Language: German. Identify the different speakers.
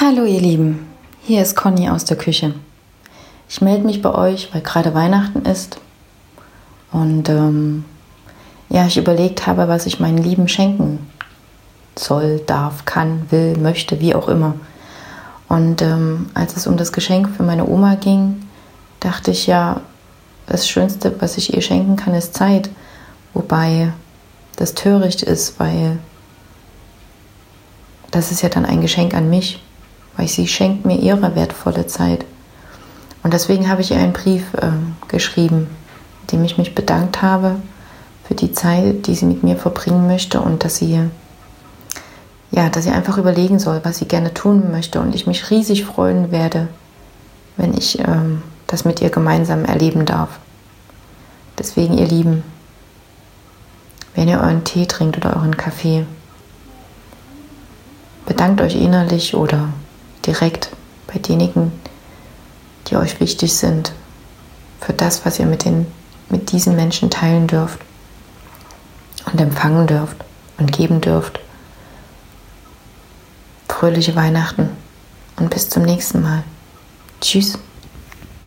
Speaker 1: Hallo ihr Lieben, hier ist Conny aus der Küche. Ich melde mich bei euch, weil gerade Weihnachten ist und ähm, ja, ich überlegt habe, was ich meinen Lieben schenken soll, darf, kann, will, möchte, wie auch immer. Und ähm, als es um das Geschenk für meine Oma ging, dachte ich ja, das Schönste, was ich ihr schenken kann, ist Zeit. Wobei das töricht ist, weil das ist ja dann ein Geschenk an mich weil sie schenkt mir ihre wertvolle Zeit. Und deswegen habe ich ihr einen Brief äh, geschrieben, in dem ich mich bedankt habe für die Zeit, die sie mit mir verbringen möchte und dass sie ja, dass sie einfach überlegen soll, was sie gerne tun möchte und ich mich riesig freuen werde, wenn ich ähm, das mit ihr gemeinsam erleben darf. Deswegen, ihr Lieben, wenn ihr euren Tee trinkt oder euren Kaffee, bedankt euch innerlich oder direkt bei denjenigen, die euch wichtig sind, für das, was ihr mit, den, mit diesen Menschen teilen dürft und empfangen dürft und geben dürft. Fröhliche Weihnachten und bis zum nächsten Mal. Tschüss.